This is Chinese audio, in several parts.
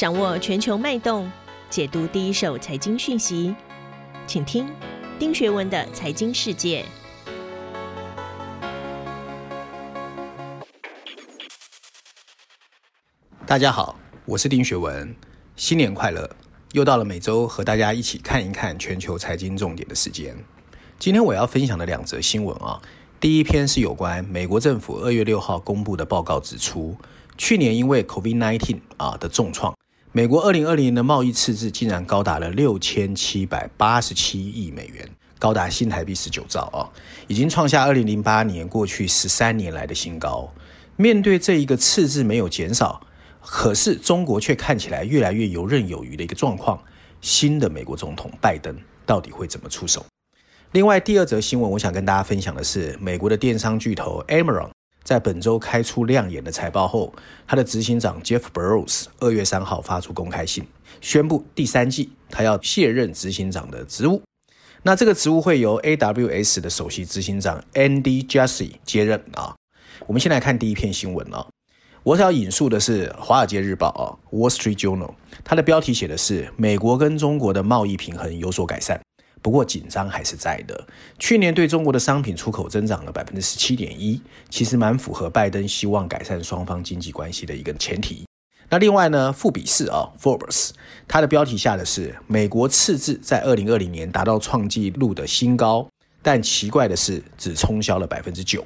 掌握全球脉动，解读第一手财经讯息，请听丁学文的财经世界。大家好，我是丁学文，新年快乐！又到了每周和大家一起看一看全球财经重点的时间。今天我要分享的两则新闻啊，第一篇是有关美国政府二月六号公布的报告指出，去年因为 COVID-19 啊的重创，美国二零二零年的贸易赤字竟然高达了六千七百八十七亿美元，高达新台币十九兆啊，已经创下二零零八年过去十三年来的新高。面对这一个赤字没有减少。可是中国却看起来越来越游刃有余的一个状况。新的美国总统拜登到底会怎么出手？另外，第二则新闻我想跟大家分享的是，美国的电商巨头 Amazon 在本周开出亮眼的财报后，他的执行长 Jeff Bezos 二月三号发出公开信，宣布第三季他要卸任执行长的职务。那这个职务会由 AWS 的首席执行长 Andy Jassy 接任啊。我们先来看第一篇新闻啊。我想要引述的是《华尔街日报》啊，《Wall Street Journal》，它的标题写的是美国跟中国的贸易平衡有所改善，不过紧张还是在的。去年对中国的商品出口增长了百分之十七点一，其实蛮符合拜登希望改善双方经济关系的一个前提。那另外呢，《富比士》啊，《Forbes》，它的标题下的是美国赤字在二零二零年达到创纪录的新高，但奇怪的是只冲销了百分之九。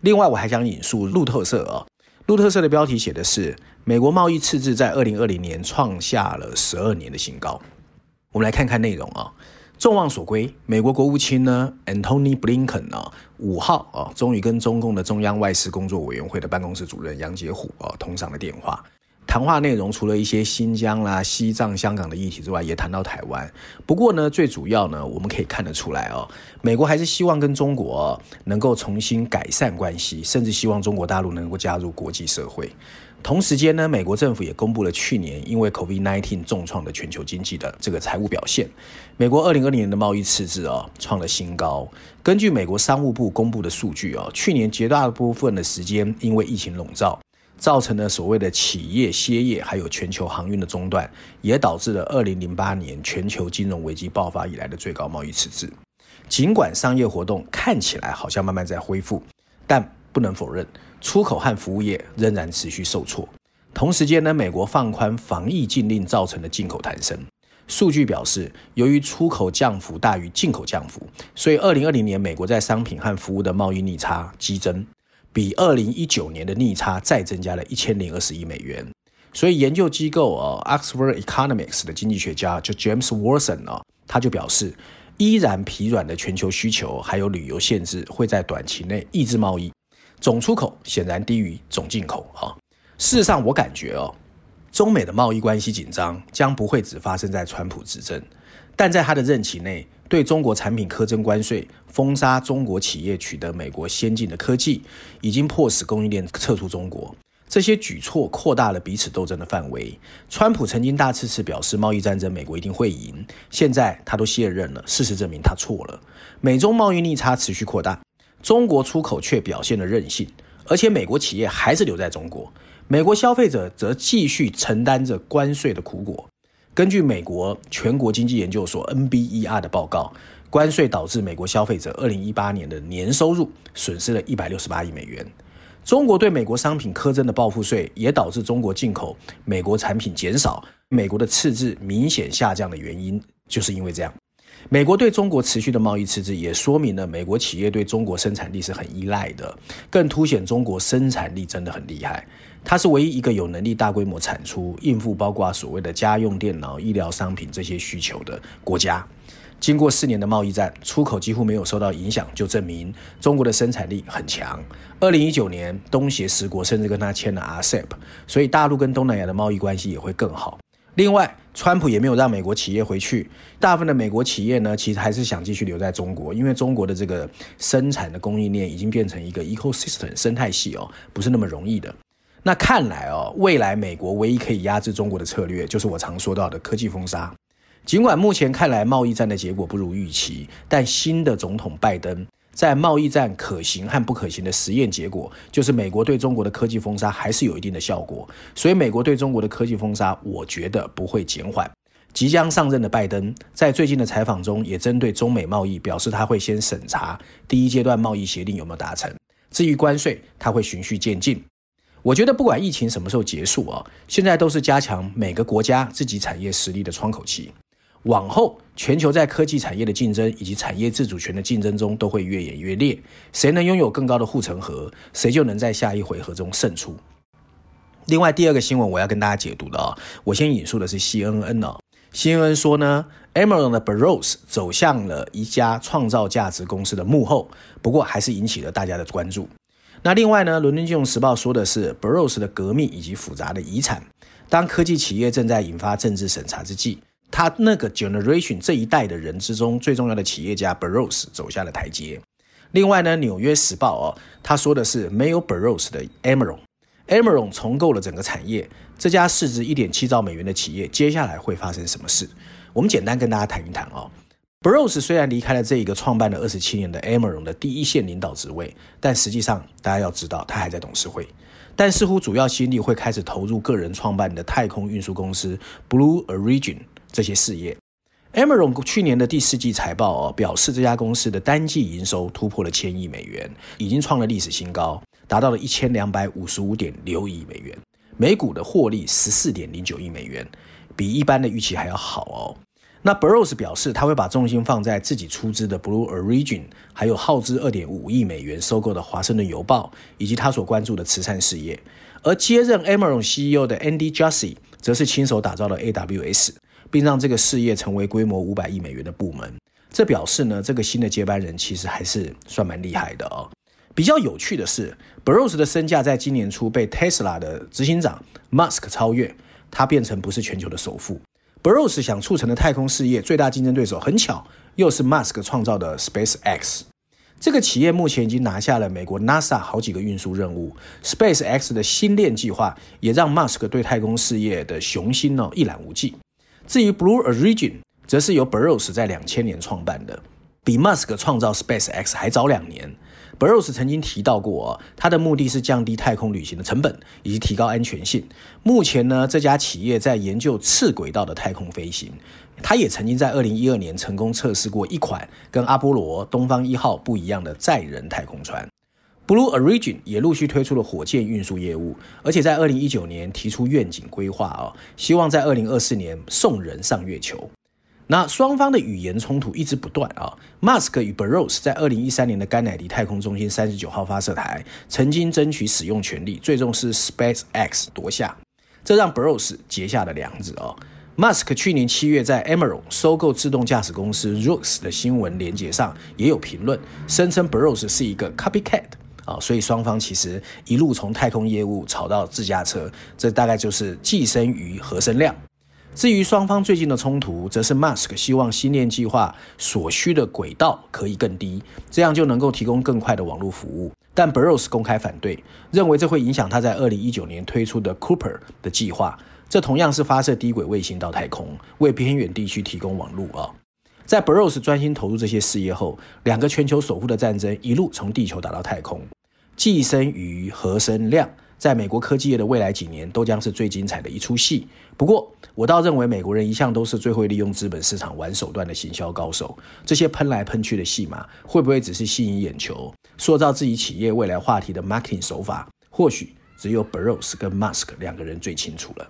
另外，我还想引述路透社啊。路透社的标题写的是：美国贸易赤字在二零二零年创下了十二年的新高。我们来看看内容啊。众望所归，美国国务卿呢，Antony Blinken 呢，五号啊，终于跟中共的中央外事工作委员会的办公室主任杨洁虎啊通上了电话。谈话内容除了一些新疆啦、西藏、香港的议题之外，也谈到台湾。不过呢，最主要呢，我们可以看得出来哦，美国还是希望跟中国能够重新改善关系，甚至希望中国大陆能够加入国际社会。同时间呢，美国政府也公布了去年因为 COVID-19 重创的全球经济的这个财务表现。美国二零二零年的贸易赤字啊创了新高。根据美国商务部公布的数据啊，去年绝大部分的时间因为疫情笼罩。造成了所谓的企业歇业，还有全球航运的中断，也导致了二零零八年全球金融危机爆发以来的最高贸易赤字。尽管商业活动看起来好像慢慢在恢复，但不能否认，出口和服务业仍然持续受挫。同时间呢，美国放宽防疫禁令造成的进口弹升。数据表示，由于出口降幅大于进口降幅，所以二零二零年美国在商品和服务的贸易逆差激增。比二零一九年的逆差再增加了一千零二十亿美元，所以研究机构啊，Oxford Economics 的经济学家就 James Watson 啊，他就表示，依然疲软的全球需求还有旅游限制会在短期内抑制贸易，总出口显然低于总进口啊。事实上，我感觉哦，中美的贸易关系紧张将不会只发生在川普执政，但在他的任期内。对中国产品苛征关税，封杀中国企业取得美国先进的科技，已经迫使供应链撤出中国。这些举措扩大了彼此斗争的范围。川普曾经大次次表示贸易战争美国一定会赢，现在他都卸任了，事实证明他错了。美中贸易逆差持续扩大，中国出口却表现了韧性，而且美国企业还是留在中国，美国消费者则继续承担着关税的苦果。根据美国全国经济研究所 NBER 的报告，关税导致美国消费者2018年的年收入损失了一百六十八亿美元。中国对美国商品苛征的报复税也导致中国进口美国产品减少，美国的赤字明显下降的原因就是因为这样。美国对中国持续的贸易赤字也说明了美国企业对中国生产力是很依赖的，更凸显中国生产力真的很厉害。它是唯一一个有能力大规模产出、应付包括所谓的家用电脑、医疗商品这些需求的国家。经过四年的贸易战，出口几乎没有受到影响，就证明中国的生产力很强。二零一九年，东协十国甚至跟他签了 RCEP，所以大陆跟东南亚的贸易关系也会更好。另外，川普也没有让美国企业回去，大部分的美国企业呢，其实还是想继续留在中国，因为中国的这个生产的供应链已经变成一个 ecosystem 生态系哦，不是那么容易的。那看来哦，未来美国唯一可以压制中国的策略，就是我常说到的科技封杀。尽管目前看来贸易战的结果不如预期，但新的总统拜登在贸易战可行和不可行的实验结果，就是美国对中国的科技封杀还是有一定的效果。所以，美国对中国的科技封杀，我觉得不会减缓。即将上任的拜登在最近的采访中，也针对中美贸易表示，他会先审查第一阶段贸易协定有没有达成。至于关税，他会循序渐进。我觉得不管疫情什么时候结束啊，现在都是加强每个国家自己产业实力的窗口期。往后，全球在科技产业的竞争以及产业自主权的竞争中，都会越演越烈。谁能拥有更高的护城河，谁就能在下一回合中胜出。另外，第二个新闻我要跟大家解读的啊，我先引述的是 CNN 哦。CNN 说呢，Amazon 的 Burrows 走向了一家创造价值公司的幕后，不过还是引起了大家的关注。那另外呢，伦敦金融时报说的是 Bros 的革命以及复杂的遗产。当科技企业正在引发政治审查之际，他那个 generation 这一代的人之中最重要的企业家 Bros 走下了台阶。另外呢，纽约时报哦，他说的是没有 Bros 的 Amazon，Amazon 重构了整个产业。这家市值一点七兆美元的企业，接下来会发生什么事？我们简单跟大家谈一谈哦。Bros 虽然离开了这一个创办了二十七年的 Amazon 的第一线领导职位，但实际上大家要知道，他还在董事会。但似乎主要心力会开始投入个人创办的太空运输公司 Blue Origin 这些事业。Amazon 去年的第四季财报哦表示，这家公司的单季营收突破了千亿美元，已经创了历史新高，达到了一千两百五十五点六亿美元。每股的获利十四点零九亿美元，比一般的预期还要好哦。那 Burroughs 表示，他会把重心放在自己出资的 Blue Origin，还有耗资二点五亿美元收购的华盛顿邮报，以及他所关注的慈善事业。而接任 Amazon CEO 的 Andy Jassy 则是亲手打造了 AWS，并让这个事业成为规模五百亿美元的部门。这表示呢，这个新的接班人其实还是算蛮厉害的哦。比较有趣的是，Burroughs 的身价在今年初被 Tesla 的执行长 Musk 超越，他变成不是全球的首富。Bros 想促成的太空事业最大竞争对手，很巧又是 Musk 创造的 SpaceX。这个企业目前已经拿下了美国 NASA 好几个运输任务，SpaceX 的星链计划也让 Musk 对太空事业的雄心呢一览无际。至于 Blue Origin，则是由 Bros 在两千年创办的，比 Musk 创造 SpaceX 还早两年。Bros 曾经提到过，他的目的是降低太空旅行的成本以及提高安全性。目前呢，这家企业在研究次轨道的太空飞行。他也曾经在2012年成功测试过一款跟阿波罗东方一号不一样的载人太空船。Blue Origin 也陆续推出了火箭运输业务，而且在2019年提出愿景规划啊，希望在2024年送人上月球。那双方的语言冲突一直不断啊。Musk 与 Burroughs 在二零一三年的甘乃迪太空中心三十九号发射台曾经争取使用权利，最终是 SpaceX 夺下，这让 Burroughs 结下了梁子哦。Musk 去年七月在 Emerald 收购自动驾驶公司 Rooks 的新闻连接上也有评论，声称 Burroughs 是一个 copycat 啊，所以双方其实一路从太空业务炒到自驾车，这大概就是寄生于和生量。至于双方最近的冲突，则是 Musk 希望星链计划所需的轨道可以更低，这样就能够提供更快的网络服务。但 Burroughs 公开反对，认为这会影响他在2019年推出的 Cooper 的计划。这同样是发射低轨卫星到太空，为偏远地区提供网络啊。在 Burroughs 专心投入这些事业后，两个全球首富的战争一路从地球打到太空，寄生于和生量。在美国科技业的未来几年都将是最精彩的一出戏。不过，我倒认为美国人一向都是最会利用资本市场玩手段的行销高手。这些喷来喷去的戏码，会不会只是吸引眼球、塑造自己企业未来话题的 marketing 手法？或许只有 b r o s 跟 Musk 两个人最清楚了。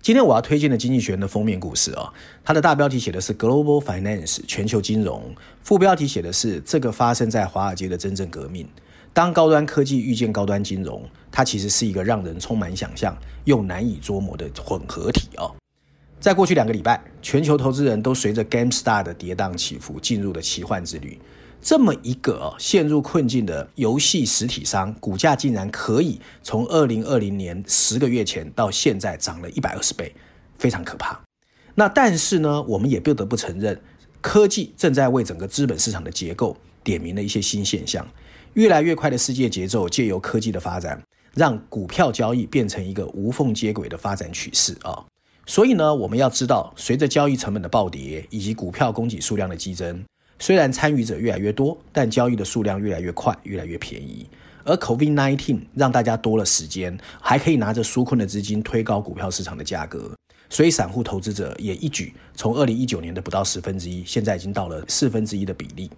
今天我要推荐的《经济学人》的封面故事啊，它的大标题写的是 Global Finance 全球金融，副标题写的是这个发生在华尔街的真正革命。当高端科技遇见高端金融，它其实是一个让人充满想象又难以捉摸的混合体哦。在过去两个礼拜，全球投资人都随着 GameStar 的跌宕起伏进入了奇幻之旅。这么一个陷入困境的游戏实体商，股价竟然可以从二零二零年十个月前到现在涨了一百二十倍，非常可怕。那但是呢，我们也不得不承认，科技正在为整个资本市场的结构点明了一些新现象。越来越快的世界节奏，借由科技的发展，让股票交易变成一个无缝接轨的发展趋势啊！所以呢，我们要知道，随着交易成本的暴跌以及股票供给数量的激增，虽然参与者越来越多，但交易的数量越来越快，越来越便宜。而 COVID-19 让大家多了时间，还可以拿着纾困的资金推高股票市场的价格，所以散户投资者也一举从二零一九年的不到十分之一，现在已经到了四分之一的比例。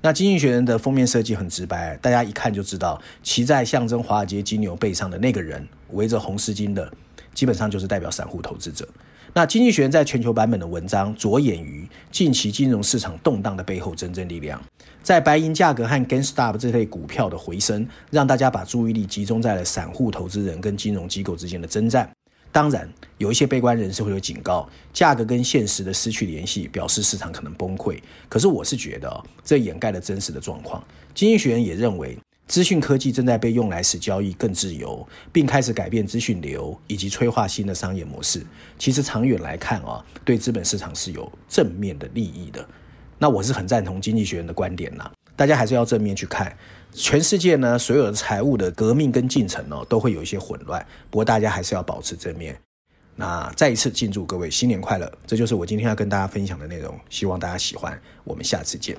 那经济学人的封面设计很直白，大家一看就知道，骑在象征华尔街金牛背上的那个人，围着红丝巾的，基本上就是代表散户投资者。那经济学人在全球版本的文章着眼于近期金融市场动荡的背后真正力量，在白银价格和 GameStop 这类股票的回升，让大家把注意力集中在了散户投资人跟金融机构之间的征战。当然，有一些悲观人士会有警告，价格跟现实的失去联系，表示市场可能崩溃。可是我是觉得，这掩盖了真实的状况。经济学人也认为，资讯科技正在被用来使交易更自由，并开始改变资讯流以及催化新的商业模式。其实长远来看啊，对资本市场是有正面的利益的。那我是很赞同经济学人的观点呐，大家还是要正面去看。全世界呢，所有的财务的革命跟进程哦，都会有一些混乱。不过大家还是要保持正面。那再一次敬祝各位新年快乐！这就是我今天要跟大家分享的内容，希望大家喜欢。我们下次见。